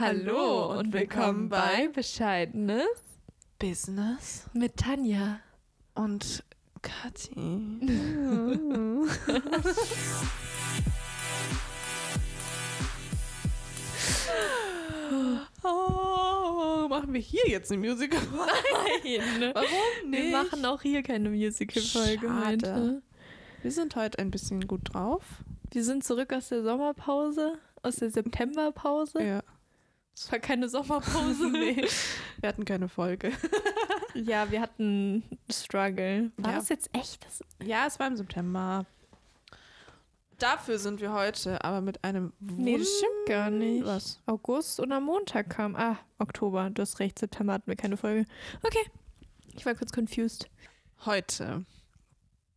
Hallo und willkommen bei Bescheidenes Business mit Tanja. und Kathi. oh, machen wir hier jetzt eine Musical? Nein, Warum wir machen auch hier keine Musical-Folge heute. Wir sind heute ein bisschen gut drauf. Wir sind zurück aus der Sommerpause, aus der Septemberpause. Ja. Es war keine Sommerpause. nee. Wir hatten keine Folge. Ja, wir hatten Struggle. War Ja. das jetzt echt? Das Ja, es war im September. Dafür sind wir heute aber mit einem nee, das stimmt gar nicht. Was? August und am Montag kam. Ah, Oktober. Du hast recht, September hatten wir keine Folge. Okay. Ich war kurz confused. Heute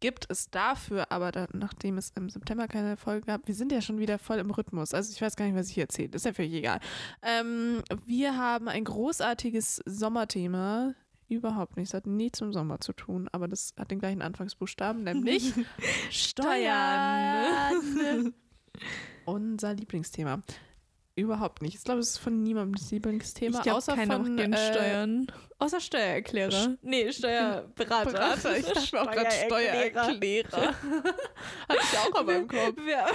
gibt es dafür, aber da, nachdem es im September keine Folge gab, wir sind ja schon wieder voll im Rhythmus. Also ich weiß gar nicht, was ich hier erzähle. Ist ja völlig egal. Ähm, wir haben ein großartiges Sommerthema. Überhaupt nicht. Es hat nichts mit dem Sommer zu tun, aber das hat den gleichen Anfangsbuchstaben, nämlich Steuern. Unser Lieblingsthema. Überhaupt nicht. Ich glaube, es ist von niemandem das Lieblingsthema, ich glaube, außer keiner von äh, Außer Außer Steuererklärer. nee, Steuerberater. Berater. Ich dachte auch gerade Steuererklärer. Hatte ich auch aber im Kopf. Wir, ja,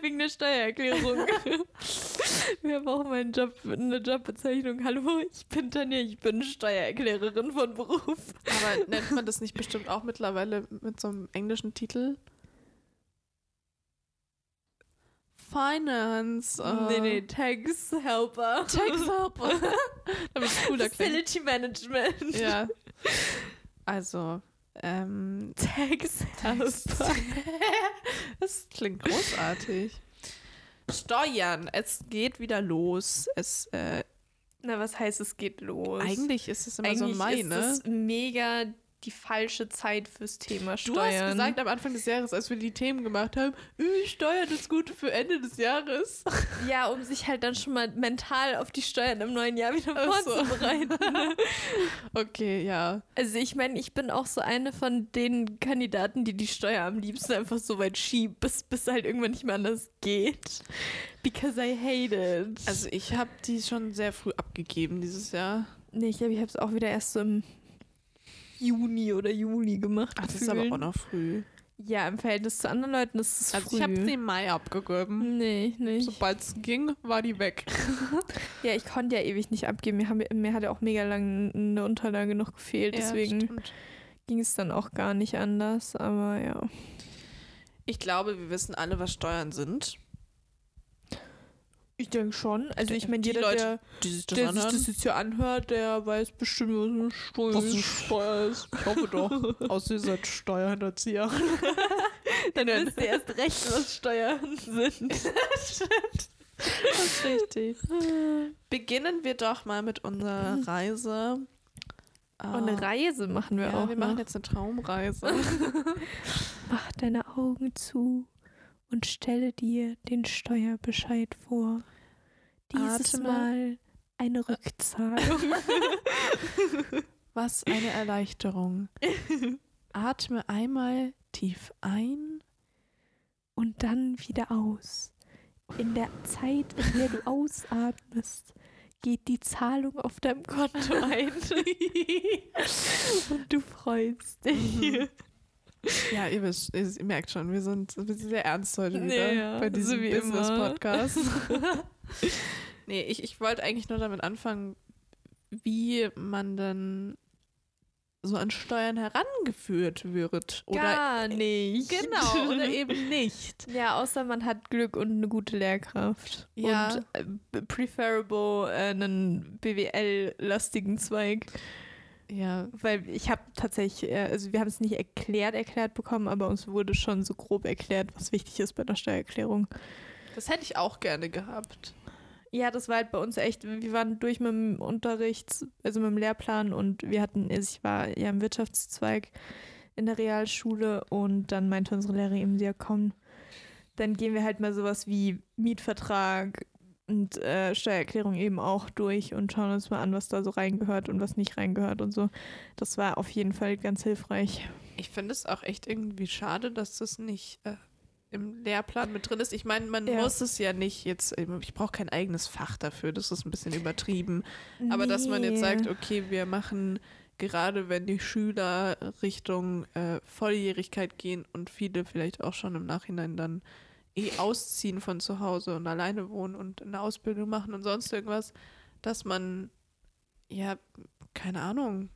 wegen der Steuererklärung. Wir haben auch meinen Job, eine Jobbezeichnung. Hallo, ich bin Tanja, ich bin Steuererklärerin von Beruf. Aber nennt man das nicht bestimmt auch mittlerweile mit so einem englischen Titel? Finance. äh, Nee, nee, Tax Helper. Tax Helper. Damit es cooler klingt. Facility Management. Ja. Also, ähm, Tax Helper. das klingt großartig. Steuern. Es geht wieder los. Es, äh, Na, was heißt, es geht los? eigentlich ist es immer Eigentlich so Mai, ist ne? es mega die falsche Zeit fürs Thema Du Steuern. hast gesagt am Anfang des Jahres, als wir die Themen gemacht haben, Steuern ist gut für Ende des Jahres. Ja, um sich halt dann schon mal mental auf die Steuern im neuen Jahr wieder Ach so. vorzubereiten. Okay, ja. Also ich meine, ich bin auch so eine von den Kandidaten, die die Steuer am liebsten einfach so weit schiebt, bis, bis halt irgendwann nicht mehr anders geht. Because I hate it. Also ich habe die schon sehr früh abgegeben dieses Jahr. nee, ich glaube, ich habe es auch wieder erst so im Juni oder Juli gemacht. Ach, das ist aber auch noch früh. Ja, im Verhältnis zu anderen Leuten ist es Also früh. ich habe sie im Mai abgegeben. Nee, nicht. Sobald es ging, war die weg. Ja, ich konnte ja ewig nicht abgeben. Mir, haben, mir hat ja auch mega lang eine Unterlage noch gefehlt. Deswegen stimmt. ging es dann auch gar nicht anders. Aber ja. ich glaube, wir wissen alle, was Steuern sind. Ich denke schon. Also ich meine, Die jeder, Leute, der, Die sich das der sich anhören. das jetzt hier anhört, der weiß bestimmt, was eine Steuer Was ist. eine Steuer ist. Ich hoffe doch. Außer ihr seid Steuerhinterzieher. Dann wisst ihr erst recht, was Steuern sind. Das ist richtig. Beginnen wir doch mal mit unserer Reise. Und eine Reise machen wir ja, auch. wir machen noch. jetzt eine Traumreise. Mach deine Augen zu und stelle dir den Steuerbescheid vor. Dieses Atme. Mal eine Rückzahlung. Was eine Erleichterung. Atme einmal tief ein. und dann wieder aus. In der Zeit, in der du ausatmest, geht die Zahlung auf deinem Konto ein. und du freust dich. Ja, ihr, wisst, ihr merkt schon, wir sind, wir sind sehr ernst heute wieder ja, bei diesem Business-Podcast. nee, ich, ich wollte eigentlich nur damit anfangen, wie man denn so an Steuern herangeführt wird. Oder Gar nicht. genau, oder eben nicht. Ja, außer man hat Glück und eine gute Lehrkraft. Ja. Und äh, preferable äh, einen BWL-lastigen Zweig. Ja, Weil ich habe tatsächlich, äh, also wir haben es nicht erklärt, erklärt bekommen, aber uns wurde schon so grob erklärt, was wichtig ist bei der Steuererklärung. das hätte ich auch gerne gehabt. Ja, das war halt bei uns echt, wir waren durch mit dem Unterricht, also mit dem Lehrplan und wir hatten, also ich war ja im Wirtschaftszweig in der Realschule und dann meinte unsere Lehrerin eben, ja komm, dann gehen wir halt mal sowas wie Mietvertrag und äh, Steuererklärung eben auch durch und schauen uns mal an, was da so reingehört und was nicht reingehört und so. Das war auf jeden Fall ganz hilfreich. Ich finde es auch echt irgendwie schade, dass das nicht äh, im Lehrplan mit drin ist. Ich meine, man Ja. muss es ja nicht jetzt, ich brauche kein eigenes Fach dafür, das ist ein bisschen übertrieben. Aber dass man jetzt Nee. sagt, okay, wir machen gerade wenn die Schüler Richtung äh, Volljährigkeit gehen und viele vielleicht auch schon im Nachhinein dann eh ausziehen von zu Hause und alleine wohnen und eine Ausbildung machen und sonst irgendwas, dass man ja, keine Ahnung,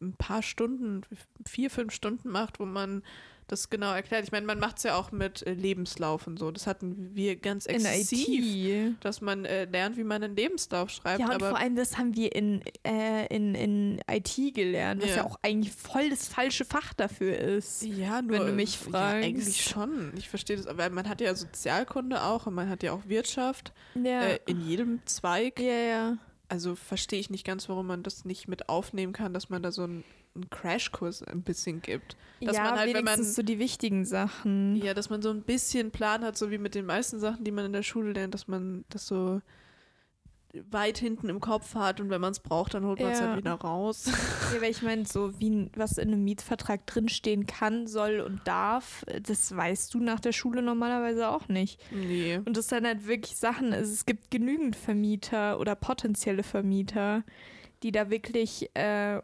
ein paar Stunden, vier, fünf Stunden macht, wo man das genau erklärt. Ich meine, man macht es ja auch mit äh, Lebenslauf und so. Das hatten wir ganz exzessiv, IT. dass man äh, lernt, wie man einen Lebenslauf schreibt. Ja, und aber vor allem, das haben wir in, äh, in, in IT gelernt, was ja. Ja. auch eigentlich voll das falsche Fach dafür ist. Ja, nur, wenn du mich Ja, fragst. eigentlich schon. Ich verstehe das, aber man hat ja Sozialkunde auch und man hat ja auch Wirtschaft Ja. äh, in jedem Zweig. ja, ja. Also verstehe ich nicht ganz, warum man das nicht mit aufnehmen kann, dass man da so einen, einen Crashkurs ein bisschen gibt. Dass ja, man halt, wenn wenigstens man- so die wichtigen Sachen. Ja, dass man so ein bisschen Plan hat, so wie mit den meisten Sachen, die man in der Schule lernt, dass man das so weit hinten im Kopf hat und wenn man es braucht, dann holt man es Ja. halt wieder raus. Ja, weil ich meine, so wie was in einem Mietvertrag drinstehen kann, soll und darf, das weißt du nach der Schule normalerweise auch nicht. nee. Und das sind halt wirklich Sachen, also es gibt genügend Vermieter oder potenzielle Vermieter, die da wirklich äh,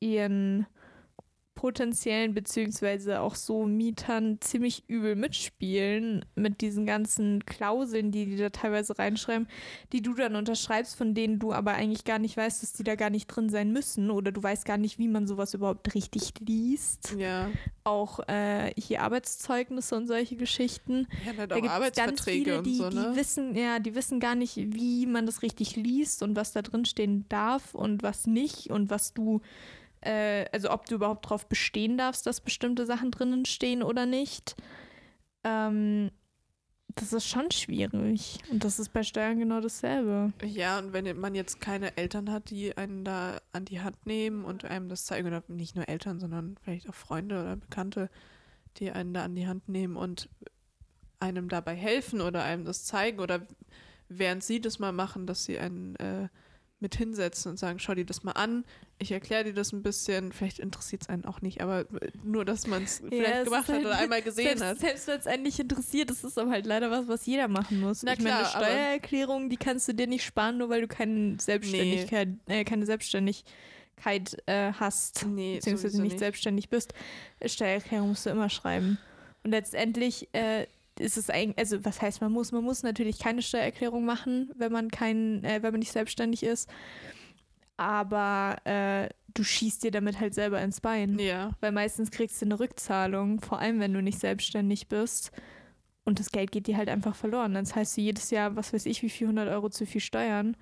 ihren potenziellen beziehungsweise auch so Mietern ziemlich übel mitspielen mit diesen ganzen Klauseln, die die da teilweise reinschreiben, die du dann unterschreibst, von denen du aber eigentlich gar nicht weißt, dass die da gar nicht drin sein müssen oder du weißt gar nicht, wie man sowas überhaupt richtig liest. Ja. Auch äh, hier Arbeitszeugnisse und solche Geschichten. Ja, halt Da auch Arbeitsverträge ganz viele, und die, so, ne? Die wissen, ja, die wissen gar nicht, wie man das richtig liest und was da drin stehen darf und was nicht und was du, äh, also ob du überhaupt darauf bestehen darfst, dass bestimmte Sachen drinnen stehen oder nicht. Ähm, das ist schon schwierig. Und das ist bei Steuern genau dasselbe. Ja, und wenn man jetzt keine Eltern hat, die einen da an die Hand nehmen und einem das zeigen, oder nicht nur Eltern, sondern vielleicht auch Freunde oder Bekannte, die einen da an die Hand nehmen und einem dabei helfen oder einem das zeigen oder während sie das mal machen, dass sie einen äh, mit hinsetzen und sagen, schau dir das mal an, ich erkläre dir das ein bisschen, vielleicht interessiert es einen auch nicht, aber nur, dass man es vielleicht es gemacht hat halt- oder einmal gesehen selbst, hat. Selbst wenn es einen nicht interessiert, das ist aber halt leider was, was jeder machen muss. Na ich meine, eine klar, aber- Steuererklärung, die kannst du dir nicht sparen, nur weil du keine Selbstständigkeit, äh, keine Selbstständigkeit äh, hast, Nee, beziehungsweise nicht, nicht. selbstständig bist. Steuererklärung musst du immer schreiben. Und letztendlich äh, ist es eigentlich, also was heißt man muss? Man muss natürlich keine Steuererklärung machen, wenn man kein, äh, wenn man nicht selbstständig ist. Aber äh, du schießt dir damit halt selber ins Bein. Ja, Weil meistens kriegst du eine Rückzahlung, vor allem wenn du nicht selbstständig bist. Und das Geld geht dir halt einfach verloren. Dann zahlst du jedes Jahr, was weiß ich, wie viel 100 Euro zu viel Steuern.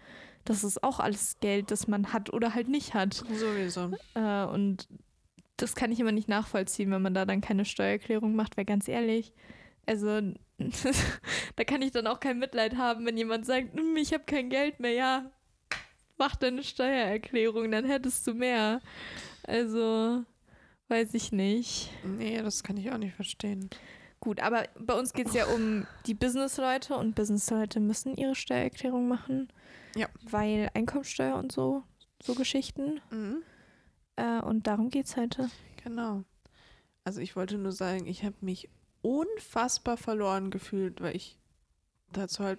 Das ist auch alles Geld, das man hat oder halt nicht hat. sowieso. Äh, und das kann ich immer nicht nachvollziehen, wenn man da dann keine Steuererklärung macht, weil ganz ehrlich, also da kann ich dann auch kein Mitleid haben, wenn jemand sagt, "Hm, ich habe kein Geld mehr, ja, mach deine Steuererklärung, dann hättest du mehr. Also, weiß ich nicht. Nee, das kann ich auch nicht verstehen. Gut, aber bei uns geht es ja um die Businessleute und Businessleute müssen ihre Steuererklärung machen. Ja. Weil Einkommensteuer und so, so Geschichten. Mhm. Äh, und darum geht es heute. Genau. Also ich wollte nur sagen, ich habe mich unfassbar verloren gefühlt, weil ich dazu halt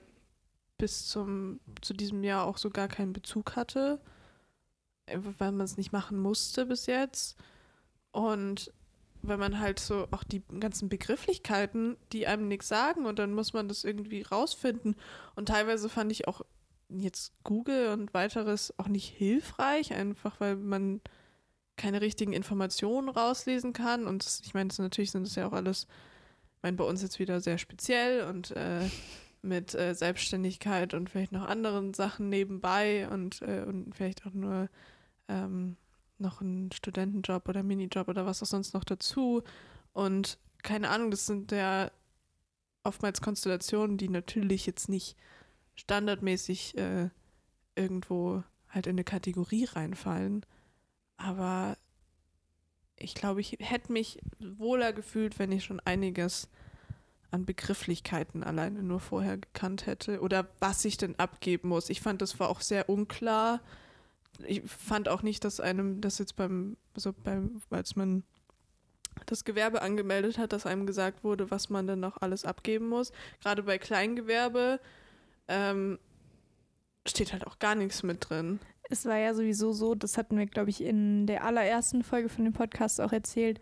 bis zum zu diesem Jahr auch so gar keinen Bezug hatte, weil man es nicht machen musste bis jetzt. Und weil man halt so auch die ganzen Begrifflichkeiten, die einem nichts sagen und dann muss man das irgendwie rausfinden. Und teilweise fand ich auch jetzt Google und weiteres auch nicht hilfreich, einfach weil man keine richtigen Informationen rauslesen kann. Und ich meine, natürlich sind das ja auch alles, meine, bei uns jetzt wieder sehr speziell und äh, mit äh, Selbstständigkeit und vielleicht noch anderen Sachen nebenbei und, äh, und vielleicht auch nur ähm, noch einen Studentenjob oder Minijob oder was auch sonst noch dazu. Und keine Ahnung, das sind ja oftmals Konstellationen, die natürlich jetzt nicht standardmäßig äh, irgendwo halt in eine Kategorie reinfallen. Aber ich glaube, ich hätte mich wohler gefühlt, wenn ich schon einiges an Begrifflichkeiten alleine nur vorher gekannt hätte oder was ich denn abgeben muss. Ich fand, das war auch sehr unklar. Ich fand auch nicht, dass einem das jetzt beim, so beim, als man das Gewerbe angemeldet hat, dass einem gesagt wurde, was man denn noch alles abgeben muss. Gerade bei Kleingewerbe ähm, steht halt auch gar nichts mit drin. Es war ja sowieso so, das hatten wir, glaube ich, in der allerersten Folge von dem Podcast auch erzählt.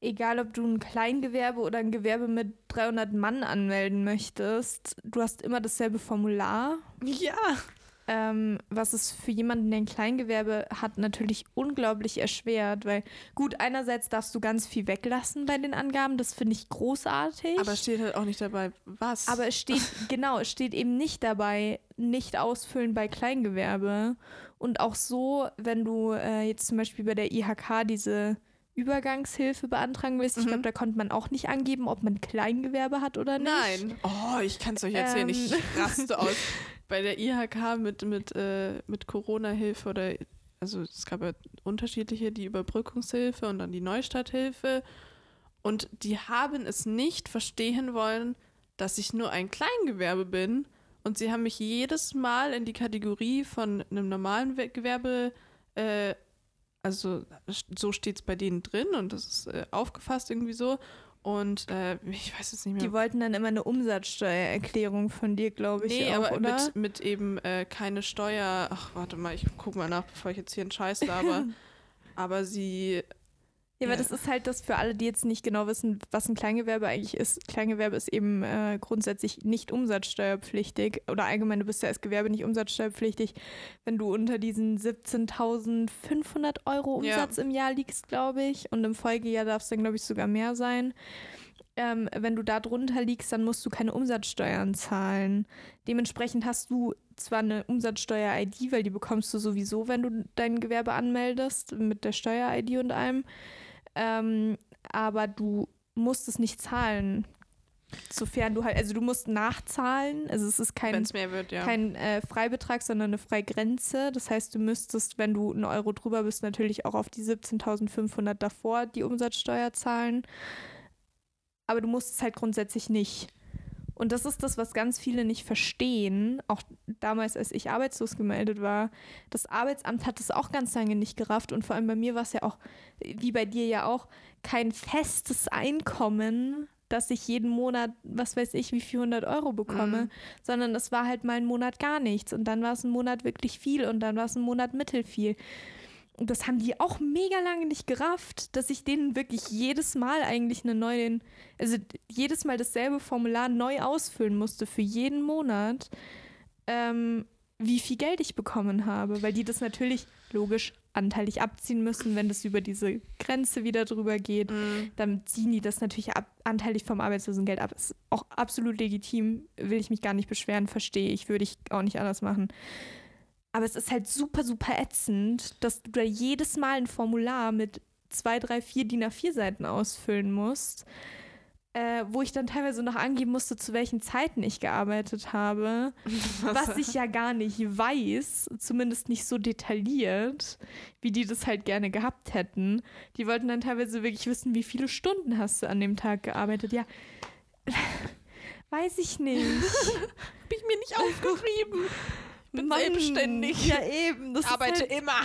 Egal, ob du ein Kleingewerbe oder ein Gewerbe mit 300 Mann anmelden möchtest, du hast immer dasselbe Formular. Ja. Ähm, was es für jemanden, der ein Kleingewerbe hat, natürlich unglaublich erschwert, weil gut, einerseits darfst du ganz viel weglassen bei den Angaben, das finde ich großartig. Aber steht halt auch nicht dabei, was. Aber es steht, genau, es steht eben nicht dabei, nicht ausfüllen bei Kleingewerbe. Und auch so, wenn du äh, jetzt zum Beispiel bei der IHK diese Übergangshilfe beantragen willst, ich Mhm. glaube, da konnte man auch nicht angeben, ob man Kleingewerbe hat oder nicht. Nein. Oh, ich kann es euch erzählen, ich Ähm. raste aus. Bei der IHK mit, mit, äh, mit Corona-Hilfe oder, also es gab ja unterschiedliche, die Überbrückungshilfe und dann die Neustarthilfe. Und die haben es nicht verstehen wollen, dass ich nur ein Kleingewerbe bin. Und sie haben mich jedes Mal in die Kategorie von einem normalen We- Gewerbe, äh, also so steht es bei denen drin und das ist äh, aufgefasst irgendwie so. Und äh, ich weiß jetzt nicht mehr. Die wollten dann immer eine Umsatzsteuererklärung von dir, glaube ich, Nee, auch, aber oder? mit, mit eben äh, keine Steuer. Ach, warte mal, ich guck mal nach, bevor ich jetzt hier einen Scheiß laber. aber sie. Ja, aber Ja. das ist halt das für alle, die jetzt nicht genau wissen, was ein Kleingewerbe eigentlich ist. Kleingewerbe ist eben äh, grundsätzlich nicht umsatzsteuerpflichtig oder allgemein, du bist ja als Gewerbe nicht umsatzsteuerpflichtig, wenn du unter diesen 17.500 Euro Ja. Umsatz im Jahr liegst, glaube ich. Und im Folgejahr darf es dann, glaube ich, sogar mehr sein. Ähm, wenn du da drunter liegst, dann musst du keine Umsatzsteuern zahlen. Dementsprechend hast du zwar eine Umsatzsteuer-ID, weil die bekommst du sowieso, wenn du dein Gewerbe anmeldest, mit der Steuer-ID und allem. Ähm, aber du musst es nicht zahlen. Sofern du halt, also du musst nachzahlen. Also es ist kein, wird, ja. kein äh, Freibetrag, sondern eine Freigrenze. Das heißt, du müsstest, wenn du einen Euro drüber bist, natürlich auch auf die 17.500 davor die Umsatzsteuer zahlen. Aber du musst es halt grundsätzlich nicht. Und das ist das, was ganz viele nicht verstehen. Auch damals, als ich arbeitslos gemeldet war. Das Arbeitsamt hat es auch ganz lange nicht gerafft. Und vor allem bei mir war es ja auch, wie bei dir ja auch, kein festes Einkommen, dass ich jeden Monat, was weiß ich, wie viel 100 Euro bekomme, Mhm. sondern es war halt mal ein Monat gar nichts. Und dann war es ein Monat wirklich viel und dann war es ein Monat mittelfiel. Und das haben die auch mega lange nicht gerafft, dass ich denen wirklich jedes Mal eigentlich eine neue, also jedes Mal dasselbe Formular neu ausfüllen musste für jeden Monat, ähm, wie viel Geld ich bekommen habe, weil die das natürlich logisch anteilig abziehen müssen, wenn das über diese Grenze wieder drüber geht. Mhm. Dann ziehen die das natürlich ab, anteilig vom Arbeitslosengeld ab. Ist auch absolut legitim, will ich mich gar nicht beschweren, verstehe ich, würde ich auch nicht anders machen. Aber es ist halt super, super ätzend, dass du da jedes Mal ein Formular mit zwei, drei, vier DIN A4 Seiten ausfüllen musst, äh, wo ich dann teilweise noch angeben musste, zu welchen Zeiten ich gearbeitet habe, was ich ja gar nicht weiß, zumindest nicht so detailliert, wie die das halt gerne gehabt hätten. Die wollten dann teilweise wirklich wissen, wie viele Stunden hast du an dem Tag gearbeitet. Ja, weiß ich nicht. Hab ich mir nicht aufgeschrieben. Bin Mann, selbstständig. Ja, eben. Das Arbeite halt, immer.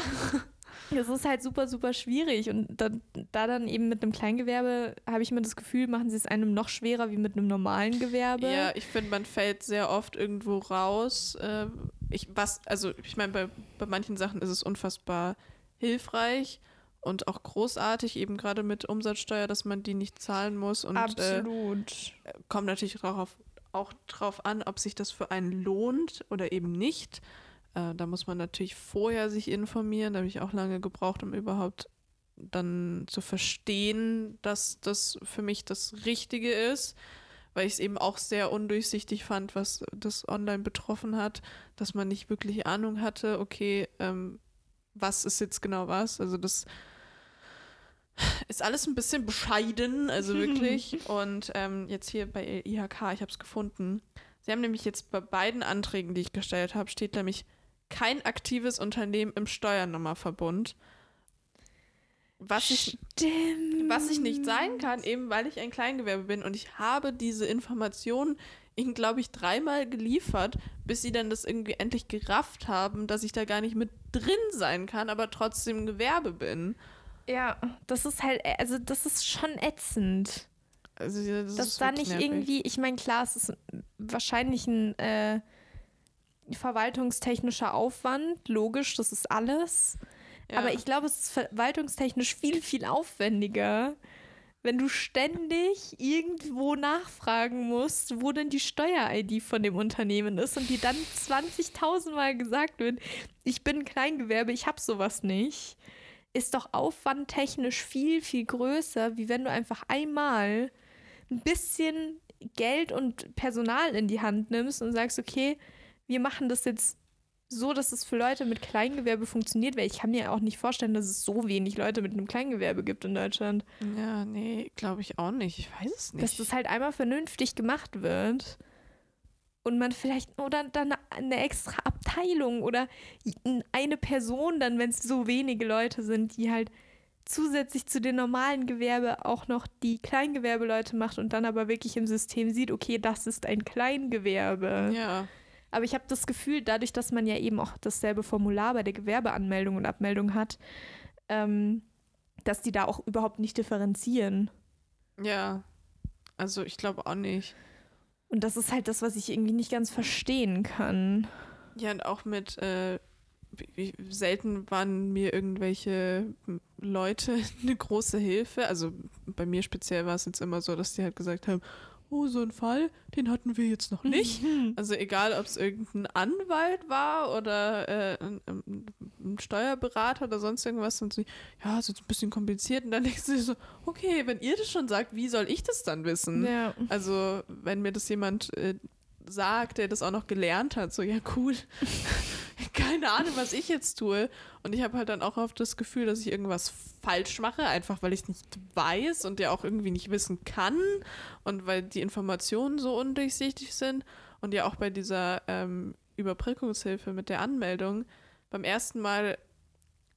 das ist halt super, super schwierig. Und da, da dann eben mit einem Kleingewerbe habe ich mir das Gefühl, machen sie es einem noch schwerer wie mit einem normalen Gewerbe. Ja, ich finde, man fällt sehr oft irgendwo raus. Äh, ich, was, also ich meine, bei, bei manchen Sachen ist es unfassbar hilfreich und auch großartig, eben gerade mit Umsatzsteuer, dass man die nicht zahlen muss. Und äh, Absolut. kommt natürlich darauf, auch drauf an, ob sich das für einen lohnt oder eben nicht. Äh, da muss man natürlich vorher sich informieren. Da habe ich auch lange gebraucht, um überhaupt dann zu verstehen, dass das für mich das Richtige ist, weil ich es eben auch sehr undurchsichtig fand, was das online betroffen hat, dass man nicht wirklich Ahnung hatte, okay, ähm, was ist jetzt genau was. Also das ist alles ein bisschen bescheiden, also wirklich. Und ähm, jetzt hier bei IHK, ich habe es gefunden. Sie haben nämlich jetzt bei beiden Anträgen, die ich gestellt habe, steht nämlich kein aktives Unternehmen im Steuernummerverbund. Was ich, Stimmt. was ich nicht sein kann, eben weil ich ein Kleingewerbe bin. Und ich habe diese Informationen ihnen, glaube ich, dreimal geliefert, bis sie dann das irgendwie endlich gerafft haben, dass ich da gar nicht mit drin sein kann, aber trotzdem Gewerbe bin. Ja, das ist halt, also das ist schon ätzend. Also, das dass ist da nicht nervig. irgendwie, ich meine, klar, es ist wahrscheinlich ein äh, verwaltungstechnischer Aufwand, logisch, das ist alles. Ja. Aber ich glaube, es ist verwaltungstechnisch viel, viel aufwendiger, wenn du ständig irgendwo nachfragen musst, wo denn die Steuer-ID von dem Unternehmen ist und die dann 20.000 Mal gesagt wird, ich bin Kleingewerbe, ich habe sowas nicht, ist doch aufwandtechnisch viel, viel größer, wie wenn du einfach einmal ein bisschen Geld und Personal in die Hand nimmst und sagst, okay, wir machen das jetzt so, dass es für Leute mit Kleingewerbe funktioniert, weil ich kann mir auch nicht vorstellen, dass es so wenig Leute mit einem Kleingewerbe gibt in Deutschland. Ja, nee, glaube ich auch nicht. Ich weiß es nicht. Dass das halt einmal vernünftig gemacht wird und man vielleicht oder dann eine extra Abteilung oder eine Person dann, wenn es so wenige Leute sind, die halt zusätzlich zu den normalen Gewerbe auch noch die Kleingewerbeleute macht und dann aber wirklich im System sieht, okay, das ist ein Kleingewerbe. ja. Aber ich habe das Gefühl, dadurch, dass man ja eben auch dasselbe Formular bei der Gewerbeanmeldung und Abmeldung hat, ähm, dass die da auch überhaupt nicht differenzieren. Ja. Also ich glaube auch nicht. Und das ist halt das, was ich irgendwie nicht ganz verstehen kann. Ja, und auch mit, äh, selten waren mir irgendwelche Leute eine große Hilfe. Also bei mir speziell war es jetzt immer so, dass die halt gesagt haben, oh, so ein Fall, den hatten wir jetzt noch nicht. Also egal, ob es irgendein Anwalt war oder äh, ein, ein Steuerberater oder sonst irgendwas. Und sie, ja, ist jetzt ein bisschen kompliziert. Und dann denkst du dir so, okay, wenn ihr das schon sagt, wie soll ich das dann wissen? Ja. Also wenn mir das jemand äh, sagt, der das auch noch gelernt hat, so ja cool. Keine Ahnung, was ich jetzt tue. Und ich habe halt dann auch oft das Gefühl, dass ich irgendwas falsch mache, einfach weil ich es nicht weiß und ja auch irgendwie nicht wissen kann und weil die Informationen so undurchsichtig sind. Und ja auch bei dieser ähm, Überbrückungshilfe mit der Anmeldung. Beim ersten Mal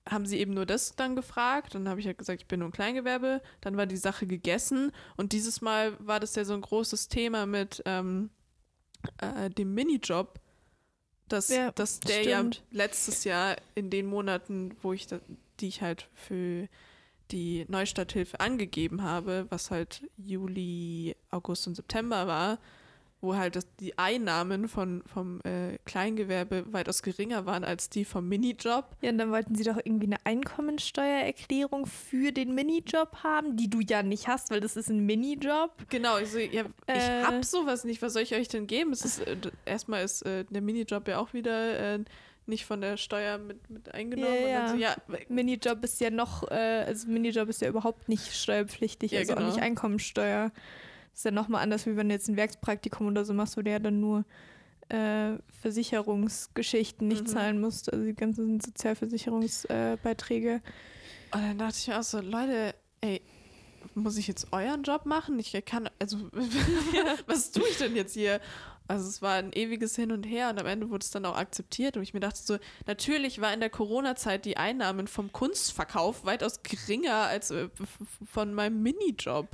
haben sie eben nur das dann gefragt. Dann habe ich halt gesagt, ich bin nur ein Kleingewerbe. Dann war die Sache gegessen. Und dieses Mal war das ja so ein großes Thema mit ähm, äh, dem Minijob, dass, Ja, dass der stimmt. ja letztes Jahr in den Monaten, wo ich da, die ich halt für die Neustarthilfe angegeben habe, was halt Juli, August und September war, wo halt das, die Einnahmen von, vom äh, Kleingewerbe weitaus geringer waren als die vom Minijob. Ja, und dann wollten sie doch irgendwie eine Einkommensteuererklärung für den Minijob haben, die du ja nicht hast, weil das ist ein Minijob. Genau, ich, so, ja, ich Äh. hab sowas nicht. Was soll ich euch denn geben? Es ist, äh, erstmal ist äh, der Minijob ja auch wieder äh, nicht von der Steuer mit, mit eingenommen. Ja, dann so, ja. ja, Minijob ist ja noch, äh, also Minijob ist ja überhaupt nicht steuerpflichtig, Ja, also genau. auch nicht Einkommensteuer. Ist ja nochmal anders, wie wenn du jetzt ein Werkspraktikum oder so machst, wo du ja dann nur äh, Versicherungsgeschichten nicht Mhm. zahlen musst, also die ganzen Sozialversicherungsbeiträge. Äh. Und dann dachte ich mir auch so, Leute, ey, muss ich jetzt euren Job machen? Ich kann, also, was tue ich denn jetzt hier? Also es war ein ewiges Hin und Her und am Ende wurde es dann auch akzeptiert und ich mir dachte so, natürlich war in der Corona-Zeit die Einnahmen vom Kunstverkauf weitaus geringer als äh, von meinem Minijob.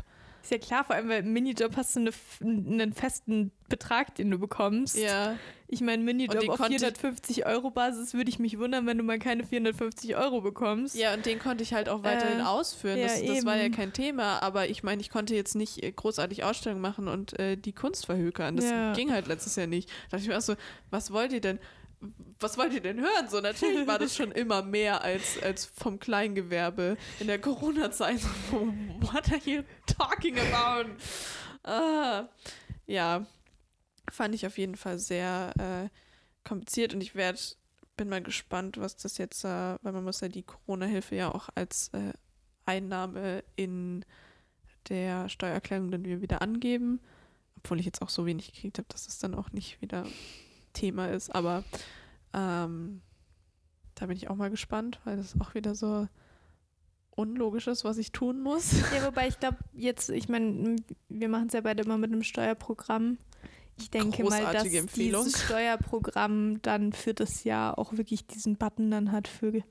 Ist ja klar, vor allem, weil im Minijob hast du eine, einen festen Betrag, den du bekommst. Ja, Ich meine, Minijob auf konnte ich- 450 Euro Basis würde ich mich wundern, wenn du mal keine 450 Euro bekommst. ja, und den konnte ich halt auch weiterhin Äh, ausführen. ja, Das, das war ja kein Thema, aber ich meine, ich konnte jetzt nicht äh, großartig Ausstellungen machen und äh, die Kunst verhökern. Das Ja. ging halt letztes Jahr nicht. Da dachte ich mir auch so, was wollt ihr denn? Was wollt ihr denn hören? So, natürlich war das schon immer mehr als, als vom Kleingewerbe in der Corona-Zeit. What are you talking about? Ah, ja, fand ich auf jeden Fall sehr äh, kompliziert und ich werde, bin mal gespannt, was das jetzt, äh, weil man muss ja die Corona-Hilfe ja auch als äh, Einnahme in der Steuererklärung dann wieder angeben, obwohl ich jetzt auch so wenig gekriegt habe, dass es dann auch nicht wieder Thema ist, aber ähm, da bin ich auch mal gespannt, weil das auch wieder so unlogisch ist, was ich tun muss. Ja, wobei ich glaube, jetzt, ich meine, wir machen es ja beide immer mit einem Steuerprogramm. Ich denke mal, dass Großartige Empfehlung. dieses Steuerprogramm dann für das Jahr auch wirklich diesen Button dann hat für,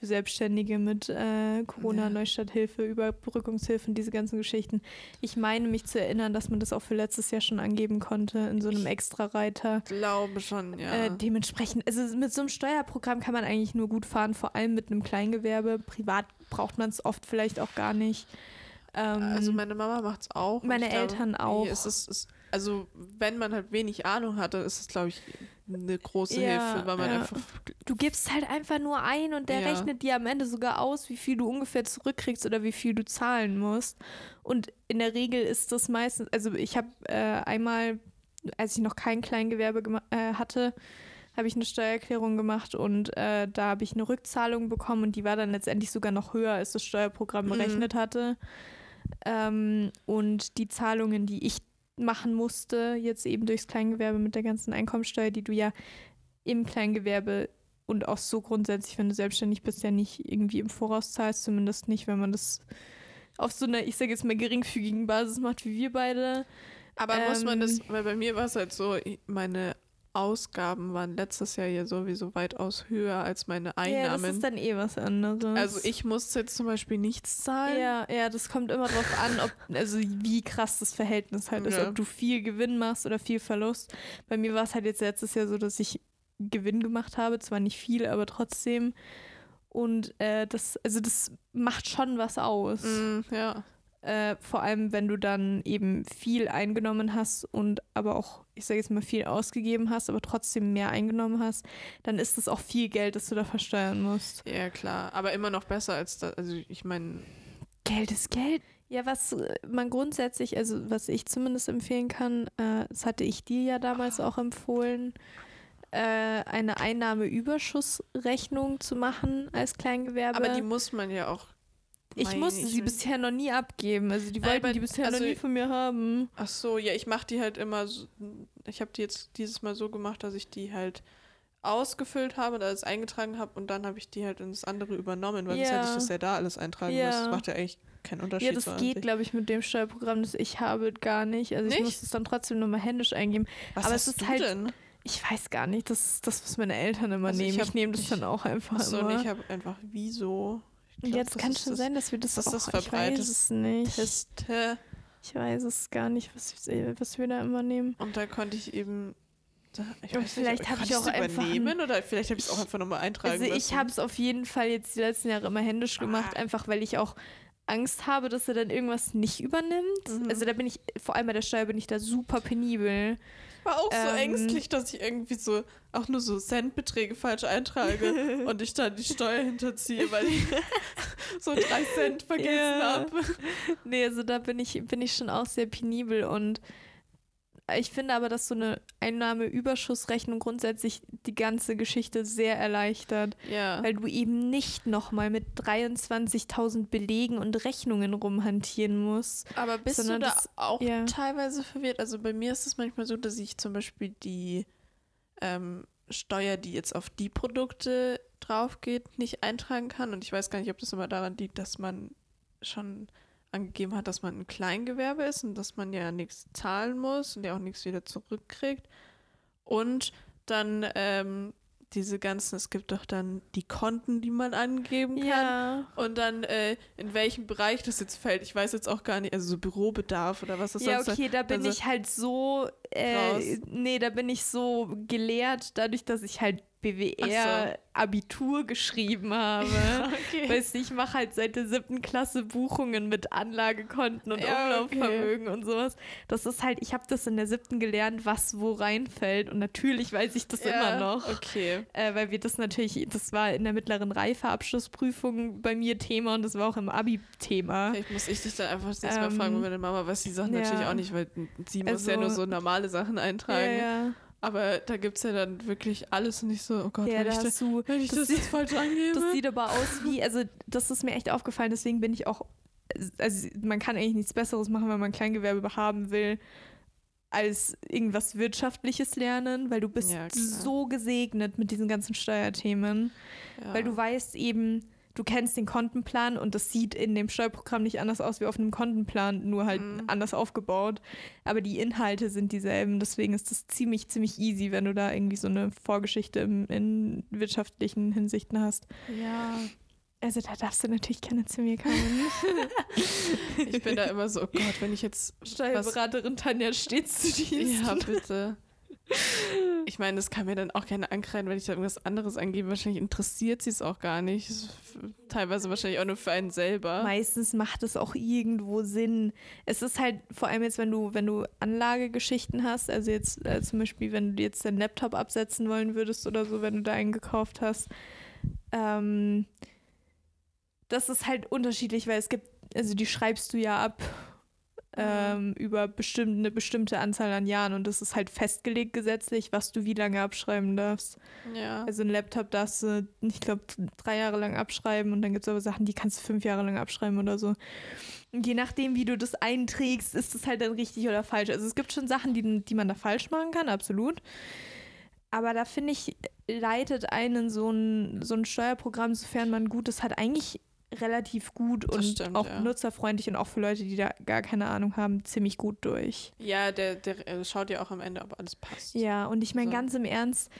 für Selbstständige mit äh, Corona-Neustarthilfe, Überbrückungshilfen, diese ganzen Geschichten. Ich meine mich zu erinnern, dass man das auch für letztes Jahr schon angeben konnte in so einem Extra-Reiter. Glaube schon, ja. Äh, dementsprechend, also mit so einem Steuerprogramm kann man eigentlich nur gut fahren, vor allem mit einem Kleingewerbe. Privat braucht man es oft vielleicht auch gar nicht. Ähm, also meine Mama macht es auch. meine ich glaube, Eltern auch. Es ist, es, also wenn man halt wenig Ahnung hatte, ist es, glaube ich, eine große Ja, Hilfe, weil man ja. einfach du gibst halt einfach nur ein und der Ja. rechnet dir am Ende sogar aus, wie viel du ungefähr zurückkriegst oder wie viel du zahlen musst. Und in der Regel ist das meistens, also ich habe äh, einmal, als ich noch kein Kleingewerbe äh, hatte, habe ich eine Steuererklärung gemacht und äh, da habe ich eine Rückzahlung bekommen und die war dann letztendlich sogar noch höher, als das Steuerprogramm Mhm. berechnet hatte. Ähm, und die Zahlungen, die ich machen musste, jetzt eben durchs Kleingewerbe mit der ganzen Einkommensteuer, die du ja im Kleingewerbe und auch so grundsätzlich, wenn du selbstständig bist, ja nicht irgendwie im Voraus zahlst, zumindest nicht, wenn man das auf so einer, ich sage jetzt mal, geringfügigen Basis macht wie wir beide. Aber muss man das, Ähm, weil bei mir war es halt so, meine Ausgaben waren letztes Jahr ja sowieso weitaus höher als meine Ja, das Einnahmen. ist dann eh was anderes. also ich musste jetzt zum Beispiel nichts zahlen. Ja, ja, das kommt immer drauf an, ob, also wie krass das Verhältnis halt ist, Ja. ob du viel Gewinn machst oder viel Verlust. Bei mir war es halt jetzt letztes Jahr so, dass ich Gewinn gemacht habe, zwar nicht viel, aber trotzdem. Und äh, das, also das macht schon was aus. Mm, ja. Äh, vor allem, wenn du dann eben viel eingenommen hast und aber auch, ich sage jetzt mal, viel ausgegeben hast, aber trotzdem mehr eingenommen hast, dann ist das auch viel Geld, das du da versteuern musst. ja, klar. Aber immer noch besser als das. Also ich meine, Geld ist Geld. Ja, was äh, man grundsätzlich, also was ich zumindest empfehlen kann, äh, das hatte ich dir ja damals auch empfohlen, äh, eine Einnahmeüberschussrechnung zu machen als Kleingewerbe. aber die muss man ja auch. Ich musste sie ich- bisher noch nie abgeben. Also die Nein, wollten aber- die bisher also- noch nie von mir haben. Ach so, ja, ich mache die halt immer so, ich habe die jetzt dieses Mal so gemacht, dass ich die halt ausgefüllt habe und alles eingetragen habe und dann habe ich die halt ins andere übernommen, weil sonst Ja. hätte ich das ja da alles eintragen Ja. müssen. Das macht ja eigentlich keinen Unterschied. Ja, das so geht, glaube ich, mit dem Steuerprogramm, das ich habe, gar nicht. Also ich Nicht? muss es dann trotzdem nochmal händisch eingeben. Was aber hast es ist du halt- denn? Ich weiß gar nicht, das ist das, was meine Eltern immer Also ich nehmen. Ich, hab- nehme das ich- dann auch einfach Achso, immer. und ich habe einfach wieso. Ich glaub, Jetzt das kann schon das sein, dass wir das, das auch, ist ich weiß verbreitet. es nicht. Teste. Ich weiß es gar nicht, was, was wir da immer nehmen. Und da konnte ich eben. Ich vielleicht nicht, hab konnte ich auch einfach übernehmen oder vielleicht habe ich es auch einfach nochmal eintragen Also ich müssen. habe es auf jeden Fall jetzt die letzten Jahre immer händisch gemacht, Ah. einfach weil ich auch Angst habe, dass er dann irgendwas nicht übernimmt. Mhm. Also da bin ich, vor allem bei der Steuer bin ich da super penibel. Ich war auch so Ähm, ängstlich, dass ich irgendwie so auch nur so Centbeträge falsch eintrage und ich dann die Steuer hinterziehe, weil ich so drei Cent vergessen Ja. habe. Nee, also da bin ich, bin ich schon auch sehr penibel und ich finde aber, dass so eine Einnahmeüberschussrechnung grundsätzlich die ganze Geschichte sehr erleichtert, Ja. weil du eben nicht nochmal mit 23.000 Belegen und Rechnungen rumhantieren musst. Aber bist du da das- auch ja. teilweise verwirrt? Also bei mir ist es manchmal so, dass ich zum Beispiel die ähm, Steuer, die jetzt auf die Produkte drauf geht, nicht eintragen kann. Und ich weiß gar nicht, ob das immer daran liegt, dass man schon angegeben hat, dass man ein Kleingewerbe ist und dass man ja nichts zahlen muss und ja auch nichts wieder zurückkriegt. Und dann ähm, diese ganzen, es gibt doch dann die Konten, die man angeben kann. Ja. Und dann, äh, in welchem Bereich das jetzt fällt, ich weiß jetzt auch gar nicht, also so Bürobedarf oder was das Ja, sonst okay, da bin also ich halt so, äh, nee, da bin ich so gelehrt, dadurch, dass ich halt BWR Abitur geschrieben habe. Okay. Weißt du, ich mache halt seit der siebten Klasse Buchungen mit Anlagekonten und Ja, Umlaufvermögen und sowas. Das ist halt, ich habe das in der siebten gelernt, was wo reinfällt. Und natürlich weiß ich das immer noch. Okay. Äh, weil wir das natürlich, das war in der mittleren Reife Abschlussprüfung bei mir Thema und das war auch im Abi Thema. Vielleicht muss ich dich dann einfach das nächste Mal Ähm, fragen, weil meine Mama weiß die Sachen ja. natürlich auch nicht, weil sie muss ja Also- nur so normale Sachen Ja, eintragen. ja. Aber da gibt es ja dann wirklich alles und nicht so, oh Gott, ja wenn, da ich, da, du, wenn ich das das, sieht- jetzt falsch angebe. Das sieht aber aus wie, also das ist mir echt aufgefallen, deswegen bin ich auch, also man kann eigentlich nichts Besseres machen, wenn man Kleingewerbe haben will, als irgendwas Wirtschaftliches lernen, weil du bist Ja, so gesegnet mit diesen ganzen Steuerthemen, ja. weil du weißt eben, du kennst den Kontenplan und das sieht in dem Steuerprogramm nicht anders aus wie auf einem Kontenplan, nur halt Mhm. anders aufgebaut. Aber die Inhalte sind dieselben, deswegen ist das ziemlich, ziemlich easy, wenn du da irgendwie so eine Vorgeschichte im, in wirtschaftlichen Hinsichten hast. Ja. Also da darfst du natürlich keine zu mir kommen. Ich bin da immer so, oh Gott, wenn ich jetzt. Steuerberaterin Tanja stets zu Dienst. Ja, bitte. Ich meine, das kann mir dann auch gerne ankreiden, wenn ich da irgendwas anderes angebe. Wahrscheinlich interessiert sie es auch gar nicht. Teilweise wahrscheinlich auch nur für einen selber. Meistens macht es auch irgendwo Sinn. Es ist halt vor allem jetzt, wenn du, wenn du Anlagegeschichten hast, also jetzt äh, zum Beispiel, wenn du jetzt deinen Laptop absetzen wollen würdest oder so, wenn du da einen gekauft hast, ähm, das ist halt unterschiedlich, weil es gibt, also die schreibst du ja ab ähm, über bestimmt, eine bestimmte Anzahl an Jahren und das ist halt festgelegt gesetzlich, was du wie lange abschreiben darfst. Ja. Also ein Laptop darfst du, ich glaube, drei Jahre lang abschreiben und dann gibt es aber Sachen, die kannst du fünf Jahre lang abschreiben oder so. Und je nachdem, wie du das einträgst, ist das halt dann richtig oder falsch. Also es gibt schon Sachen, die, die man da falsch machen kann, absolut. Aber da finde ich, leitet einen so ein, so ein Steuerprogramm, sofern man Gutes hat, eigentlich relativ gut Das und stimmt, auch ja. nutzerfreundlich und auch für Leute, die da gar keine Ahnung haben, ziemlich gut durch. Ja, der, der äh, schaut ja auch am Ende, ob alles passt. Ja, und ich meine, So. ganz im Ernst,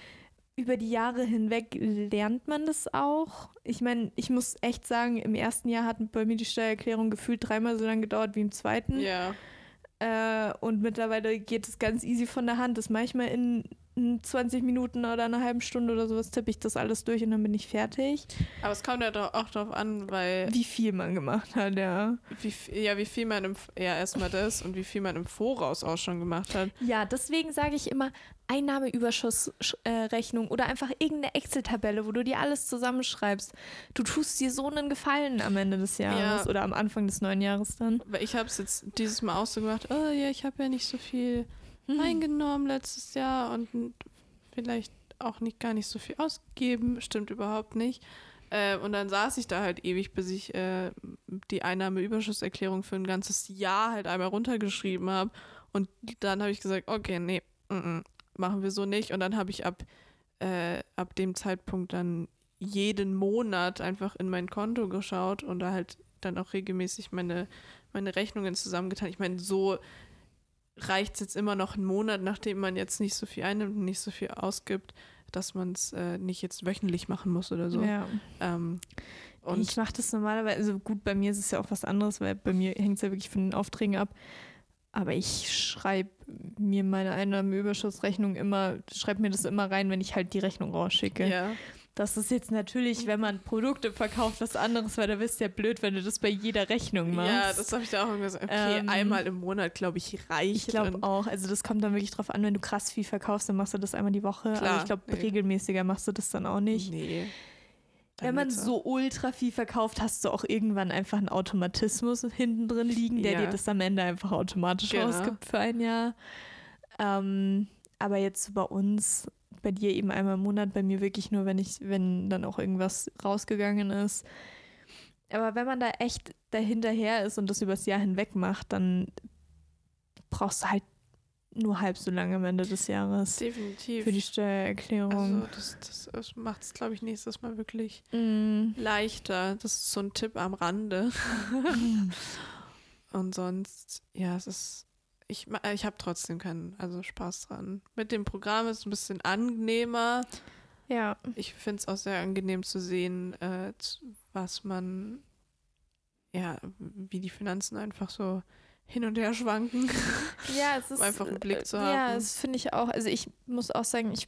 über die Jahre hinweg lernt man das auch. Ich meine, ich muss echt sagen, im ersten Jahr hat bei mir die Steuererklärung gefühlt dreimal so lange gedauert wie im zweiten. Ja. Äh, und mittlerweile geht es ganz easy von der Hand. Das manchmal in, in 20 Minuten oder einer halben Stunde oder sowas tippe ich das alles durch und dann bin ich fertig. Aber es kommt ja doch auch darauf an, weil Wie viel man gemacht hat, ja. wie, ja, wie viel man im ja erstmal das und wie viel man im Voraus auch schon gemacht hat. Ja, deswegen sage ich immer Einnahmeüberschussrechnung oder einfach irgendeine Excel-Tabelle, wo du dir alles zusammenschreibst. Du tust dir so einen Gefallen am Ende des Jahres Ja. oder am Anfang des neuen Jahres dann. Weil ich habe es jetzt dieses Mal auch so gemacht, oh ja, ich habe ja nicht so viel eingenommen letztes Jahr und vielleicht auch nicht gar nicht so viel ausgegeben, stimmt überhaupt nicht. Äh, und dann saß ich da halt ewig, bis ich äh, die Einnahmeüberschusserklärung für ein ganzes Jahr halt einmal runtergeschrieben habe. Und dann habe ich gesagt, okay, nee, mm, mm, machen wir so nicht. Und dann habe ich ab, äh, ab dem Zeitpunkt dann jeden Monat einfach in mein Konto geschaut und da halt dann auch regelmäßig meine, meine Rechnungen zusammengetan. Ich meine, so reicht es jetzt immer noch einen Monat, nachdem man jetzt nicht so viel einnimmt und nicht so viel ausgibt, dass man es äh, nicht jetzt wöchentlich machen muss oder so. Ja. Ähm, und ich mache das normalerweise, also gut, bei mir ist es ja auch was anderes, weil bei mir hängt es ja wirklich von den Aufträgen ab. Aber ich schreibe mir meine Einnahmenüberschussrechnung immer, schreibe mir das immer rein, wenn ich halt die Rechnung rausschicke. ja, Das ist jetzt natürlich, wenn man Produkte verkauft, was anderes, weil da bist du ja blöd, wenn du das bei jeder Rechnung machst. ja, das habe ich da auch immer gesagt. Okay, Ähm, einmal im Monat, glaube ich, reicht. ich glaube auch. Also das kommt dann wirklich drauf an, wenn du krass viel verkaufst, dann machst du das einmal die Woche. Klar, Aber ich glaube, nee. regelmäßiger machst du das dann auch nicht. Nee. Wenn man so ultra viel verkauft, hast du auch irgendwann einfach einen Automatismus hinten drin liegen, der Ja. dir das am Ende einfach automatisch Genau. rausgibt für ein Jahr. Ähm, aber jetzt bei uns, bei dir eben einmal im Monat, bei mir wirklich nur, wenn ich, wenn dann auch irgendwas rausgegangen ist. Aber wenn man da echt dahinterher ist und das übers Jahr hinweg macht, dann brauchst du halt nur halb so lange am Ende des Jahres Definitiv. für die Steuererklärung. also das, das, macht es, glaube ich, nächstes Mal wirklich Mm. leichter. Das ist so ein Tipp am Rande. Und sonst, ja, es ist. Ich, ma- ich habe trotzdem keinen also Spaß dran. Mit dem Programm ist es ein bisschen angenehmer. Ja. Ich finde es auch sehr angenehm zu sehen, äh, was man, ja, wie die Finanzen einfach so hin und her schwanken. Ja, es ist Um einfach einen Blick zu äh, Ja, haben. das finde ich auch. Also ich muss auch sagen, ich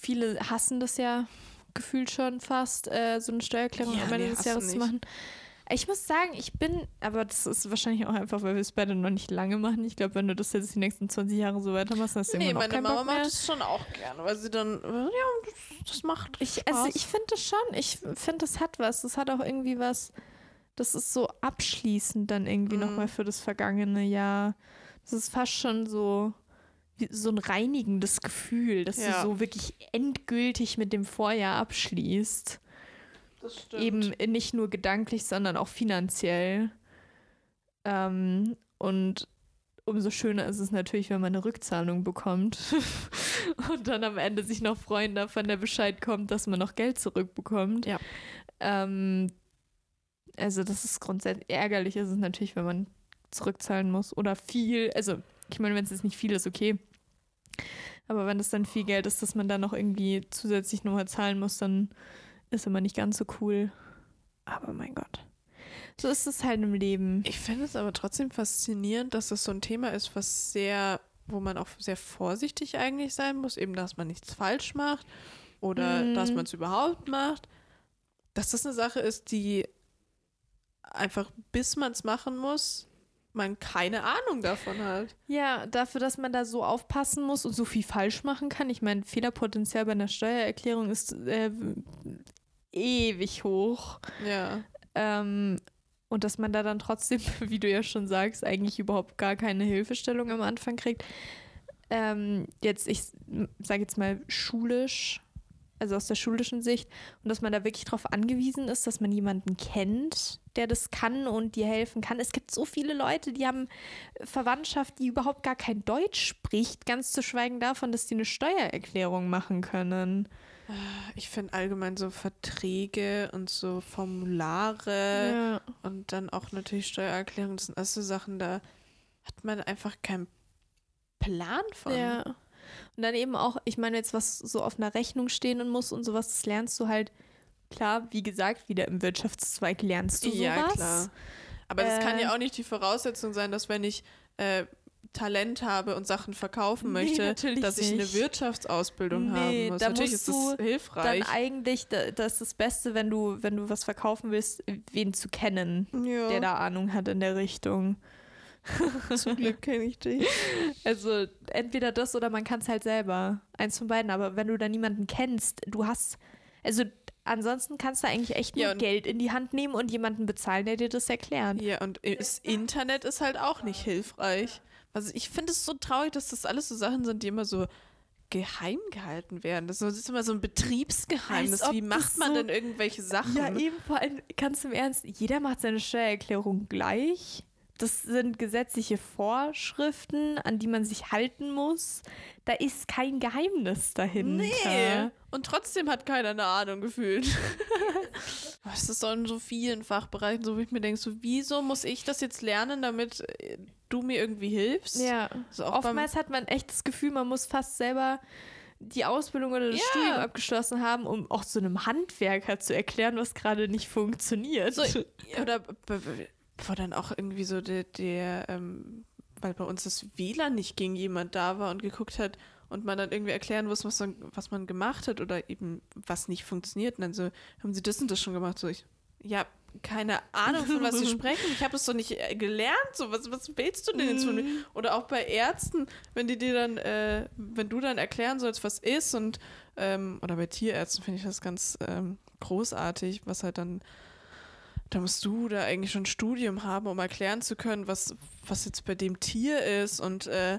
viele hassen das ja gefühlt schon fast, äh, so eine Steuererklärung Ja, am Ende des Jahres zu nicht. Ich muss sagen, ich bin, aber das ist wahrscheinlich auch einfach, weil wir es beide noch nicht lange machen. Ich glaube, wenn du das jetzt die nächsten 20 Jahre so weitermachst, dann hast du Nee, irgendwann auch meine keinen Mama Bock mehr. macht es schon auch gerne, weil sie dann, ja, das, macht Ich, Spaß. also ich finde das schon. Ich finde, das hat was. Das hat auch irgendwie was. Das ist so abschließend dann irgendwie Mhm. nochmal für das vergangene Jahr. Das ist fast schon so, so ein reinigendes Gefühl, dass Ja. du so wirklich endgültig mit dem Vorjahr abschließt. Das stimmt. Eben nicht nur gedanklich, sondern auch finanziell. Ähm, und umso schöner ist es natürlich, wenn man eine Rückzahlung bekommt und dann am Ende sich noch freuen darf, wenn der Bescheid kommt, dass man noch Geld zurückbekommt. Ja. Ähm, also das ist grundsätzlich ärgerlich ist es natürlich, wenn man zurückzahlen muss oder viel. Also ich meine, wenn es jetzt nicht viel ist, okay. Aber wenn es dann viel Geld ist, dass man dann noch irgendwie zusätzlich nochmal zahlen muss, dann ist immer nicht ganz so cool. Aber mein Gott. So ist es halt im Leben. Ich finde es aber trotzdem faszinierend, dass das so ein Thema ist, was sehr, wo man auch sehr vorsichtig eigentlich sein muss, eben, dass man nichts falsch macht oder Mhm. dass man es überhaupt macht. Dass das eine Sache ist, die einfach, bis man es machen muss, man keine Ahnung davon hat. Ja, dafür, dass man da so aufpassen muss und so viel falsch machen kann. Ich meine, Fehlerpotenzial bei einer Steuererklärung ist äh, ewig hoch. Ja. Ähm, und dass man da dann trotzdem, wie du ja schon sagst, eigentlich überhaupt gar keine Hilfestellung am Anfang kriegt. Ähm, jetzt, ich sage jetzt mal schulisch, also aus der schulischen Sicht, und dass man da wirklich darauf angewiesen ist, dass man jemanden kennt, der das kann und dir helfen kann. Es gibt so viele Leute, die haben Verwandtschaft, die überhaupt gar kein Deutsch spricht, ganz zu schweigen davon, dass die eine Steuererklärung machen können. Ich finde allgemein so Verträge und so Formulare ja. und dann auch natürlich Steuererklärungen, das sind alles so Sachen, da hat man einfach keinen Plan von. Ja. Und dann eben auch, ich meine, jetzt was so auf einer Rechnung stehen muss und sowas, das lernst du halt, klar, wie gesagt, wieder im Wirtschaftszweig lernst du sowas. Ja, klar. Aber das kann Äh, ja auch nicht die Voraussetzung sein, dass wenn ich äh, Talent habe und Sachen verkaufen Nee, möchte, natürlich dass ich eine nicht. Wirtschaftsausbildung Nee, haben muss. da Natürlich ist das du hilfreich. Dann eigentlich, da, das ist das Beste, wenn du, wenn du was verkaufen willst, wen zu kennen, ja, der da Ahnung hat in der Richtung. zum Glück kenne ich dich. Also entweder das oder man kann es halt selber. Eins von beiden. Aber wenn du da niemanden kennst, du hast, also ansonsten kannst du eigentlich echt nur Ja, Geld in die Hand nehmen und jemanden bezahlen, der dir das erklärt. Ja, und das Internet ist halt auch nicht hilfreich. Also ich finde es so traurig, dass das alles so Sachen sind, die immer so geheim gehalten werden. Das ist immer so ein Betriebsgeheimnis. Wie macht man so- denn irgendwelche Sachen? Ja, eben vor allem, ganz im Ernst, jeder macht seine Steuererklärung gleich. Das sind gesetzliche Vorschriften, an die man sich halten muss. Da ist kein Geheimnis dahinter. Nee. Und trotzdem hat keiner eine Ahnung gefühlt. Es ist so in so vielen Fachbereichen, so wie ich mir denke, so wieso muss ich das jetzt lernen, damit äh, du mir irgendwie hilfst? Ja. Also Oftmals hat man echt das Gefühl, man muss fast selber die Ausbildung oder das Ja. Studium abgeschlossen haben, um auch so einem Handwerker zu erklären, was gerade nicht funktioniert. so, oder wo dann auch irgendwie so der, der ähm, weil bei uns das WLAN nicht ging, jemand da war und geguckt hat und man dann irgendwie erklären muss, was man, was man gemacht hat oder eben was nicht funktioniert. Und dann so, haben sie das und das schon gemacht? So, ich, ja, keine Ahnung, von was sie sprechen. Ich habe es doch nicht äh, gelernt. So, was, was willst du denn jetzt von mir? Oder auch bei Ärzten, wenn die dir dann, äh, wenn du dann erklären sollst, was ist und ähm, oder bei Tierärzten finde ich das ganz ähm, großartig, was halt dann, da musst du da eigentlich schon ein Studium haben, um erklären zu können, was, was jetzt bei dem Tier ist und äh,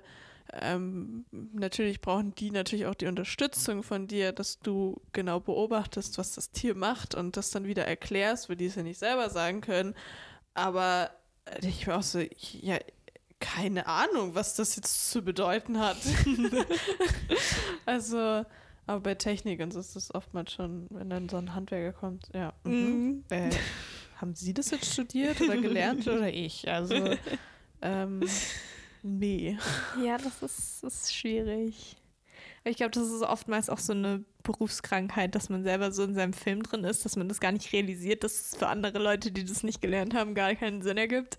ähm, natürlich brauchen die natürlich auch die Unterstützung von dir, dass du genau beobachtest, was das Tier macht und das dann wieder erklärst, weil die es ja nicht selber sagen können. Aber äh, ich war auch so, ich, ja, keine Ahnung, was das jetzt zu bedeuten hat. also, aber bei Technik und so ist das oftmals schon, wenn dann so ein Handwerker kommt, ja. Mhm. Mhm. Äh, haben Sie das jetzt studiert oder gelernt oder ich? Also, ähm, nee. Ja, das ist, das ist schwierig. Aber ich glaube, das ist oftmals auch so eine Berufskrankheit, dass man selber so in seinem Film drin ist, dass man das gar nicht realisiert, dass es für andere Leute, die das nicht gelernt haben, gar keinen Sinn ergibt.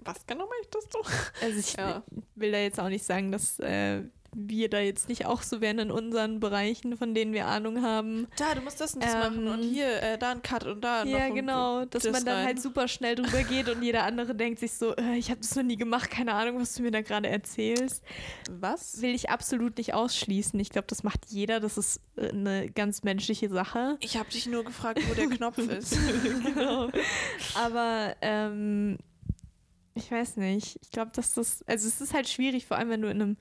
Was genau möchtest du? Also ich Ja. will da jetzt auch nicht sagen, dass äh, wir da jetzt nicht auch so wären in unseren Bereichen, von denen wir Ahnung haben. Da, du musst das und das Ähm, machen und hier, äh, da ein Cut und da noch ja, ein- genau. Dass das man dann rein. halt super schnell drüber geht und jeder andere denkt sich so, äh, ich habe das noch nie gemacht, keine Ahnung, was du mir da gerade erzählst. Was? Will ich absolut nicht ausschließen. Ich glaube, das macht jeder. Das ist äh, eine ganz menschliche Sache. Ich habe dich nur gefragt, wo der Knopf ist. genau. Aber ähm, ich weiß nicht. Ich glaube, dass das, also es ist halt schwierig, vor allem wenn du in einem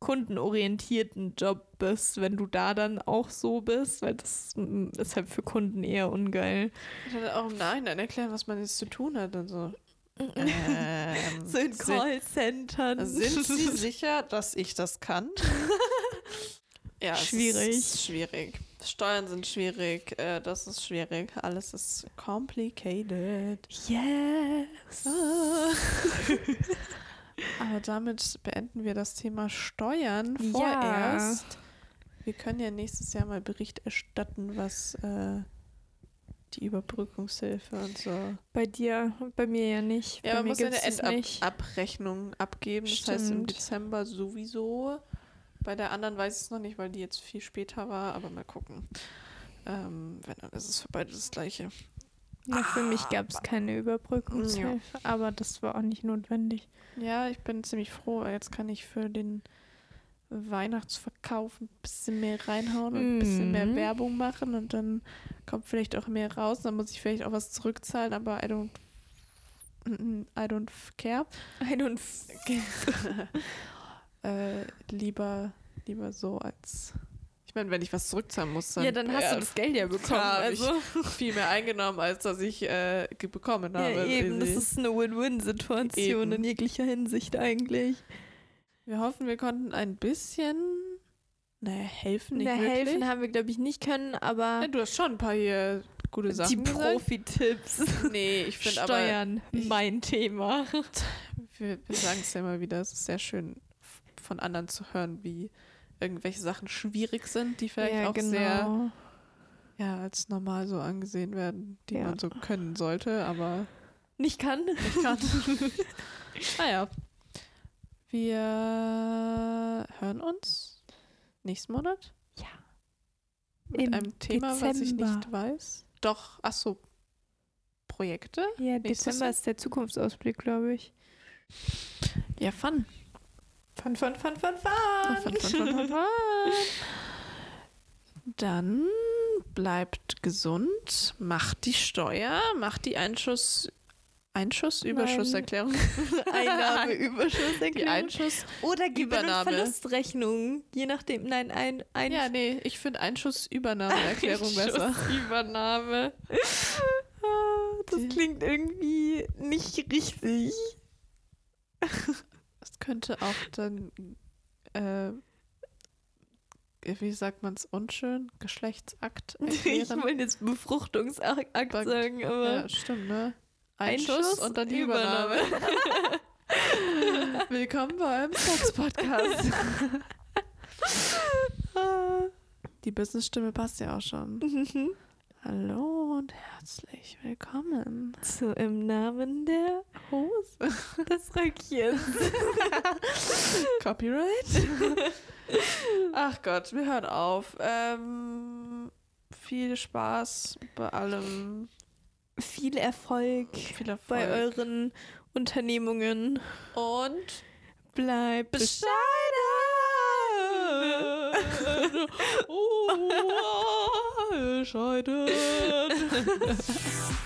kundenorientierten Job bist, wenn du da dann auch so bist, weil das mm, ist halt für Kunden eher ungeil. Ich hatte auch im Nachhinein erklären, was man jetzt zu tun hat und so. Ähm, So in sind- Callcentern. Sind Sie sicher, dass ich das kann? ja, es Schwierig. Ist schwierig. Steuern sind schwierig, äh, das ist schwierig. Alles ist complicated. Yes. Ah. Aber damit beenden wir das Thema Steuern Ja. vorerst. Wir können ja nächstes Jahr mal Bericht erstatten, was, äh, die Überbrückungshilfe und so. Bei dir, bei mir ja nicht. Ja, bei man muss ja eine. Endabrechnung abgeben. Das heißt im Stimmt. Dezember sowieso. Bei der anderen weiß ich es noch nicht, weil die jetzt viel später war, aber mal gucken. Ähm, wenn dann ist es für beide das gleiche. Ja, für mich gab es keine Überbrückungshilfe, aber das war auch nicht notwendig. Ja, ich bin ziemlich froh. Jetzt kann ich für den Weihnachtsverkauf ein bisschen mehr reinhauen und ein bisschen mehr Mhm. Werbung machen und dann kommt vielleicht auch mehr raus. Dann muss ich vielleicht auch was zurückzahlen, aber I don't, I don't care. I don't äh, lieber, lieber so als. Ich meine, wenn ich was zurückzahlen muss, dann, ja, dann hast ja, du das Geld ja bekommen. also. viel mehr eingenommen, als dass ich äh, bekommen habe. Ja, eben, das ist eine Win-Win-Situation in jeglicher Hinsicht eigentlich. Wir hoffen, wir konnten ein bisschen naja, helfen. Nicht Na, wirklich. helfen haben wir, glaube ich, nicht können, aber Ja, du hast schon ein paar hier gute Sachen die. Profi-Tipps. Nee, ich finde aber, Steuern, ich- mein Thema. wir, wir sagen es ja immer wieder, es ist sehr schön von anderen zu hören, wie irgendwelche Sachen schwierig sind, die vielleicht ja, auch genau. sehr ja, als normal so angesehen werden, die Ja. man so können sollte, aber Nicht kann. nicht kann. naja. Wir hören uns nächsten Monat Ja. mit Im einem Thema, was ich Dezember. nicht weiß. Doch, ach so, Projekte? Ja, Dezember ist der Zukunftsausblick, glaube ich. Ja, fun. Fun, fun, fun, fun, Fun, fun. fun, fun. Dann bleibt gesund, macht die Steuer, macht die Einschuss, Einschuss-Überschusserklärung. Einnahmeüberschusserklärung. Die Einschuss. Oder Gewinn- und Übernahme. Verlustrechnung. Je nachdem, nein, ein, ein Ja, nee, ich finde Einschuss-Übernahmeerklärung besser. Übernahme. Ah, Das klingt irgendwie nicht richtig. Könnte auch dann, äh, wie sagt man es unschön? Geschlechtsakt Ich erklären. wollte jetzt Befruchtungsakt sagen, aber Ja, stimmt, ne? Einschuss, und dann die Übernahme. Willkommen beim Sex-Podcast. Die Businessstimme passt ja auch schon. Mhm. Hallo und herzlich willkommen. So im Namen der Hose des Röckchens. Copyright? Ach Gott, wir hören auf. Ähm, viel Spaß bei allem. Viel Erfolg Viel Erfolg. bei euren Unternehmungen. und Bleibt bescheiden. oh, bescheiden.